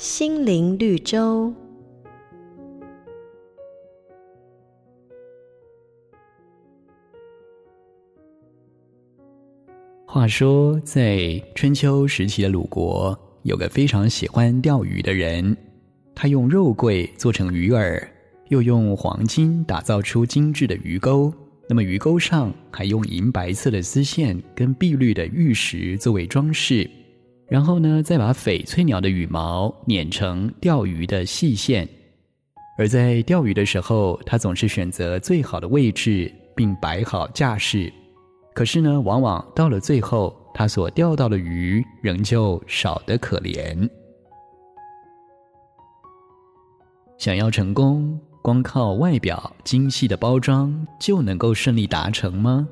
心灵绿洲。话说，在春秋时期的鲁国，有个非常喜欢钓鱼的人。他用肉桂做成鱼饵，又用黄金打造出精致的鱼钩。那么鱼钩上还用银白色的丝线跟碧绿的玉石作为装饰。然后呢，再把翡翠鸟的羽毛捻成钓鱼的细线。而在钓鱼的时候，他总是选择最好的位置，并摆好架势。可是呢，往往到了最后，他所钓到的鱼仍旧少得可怜。想要成功，光靠外表精细的包装就能够顺利达成吗？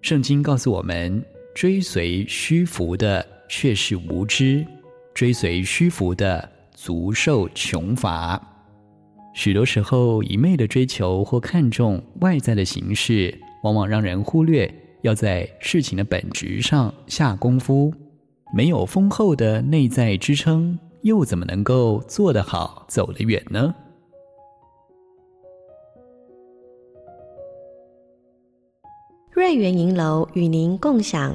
圣经告诉我们，追随虚浮的却是无知，追随虚浮的足受穷乏。许多时候，一昧的追求或看重外在的形式。往往让人忽略要在事情的本质上下功夫，没有丰厚的内在支撑，又怎么能够做得好、走得远呢？瑞圆银楼与您共享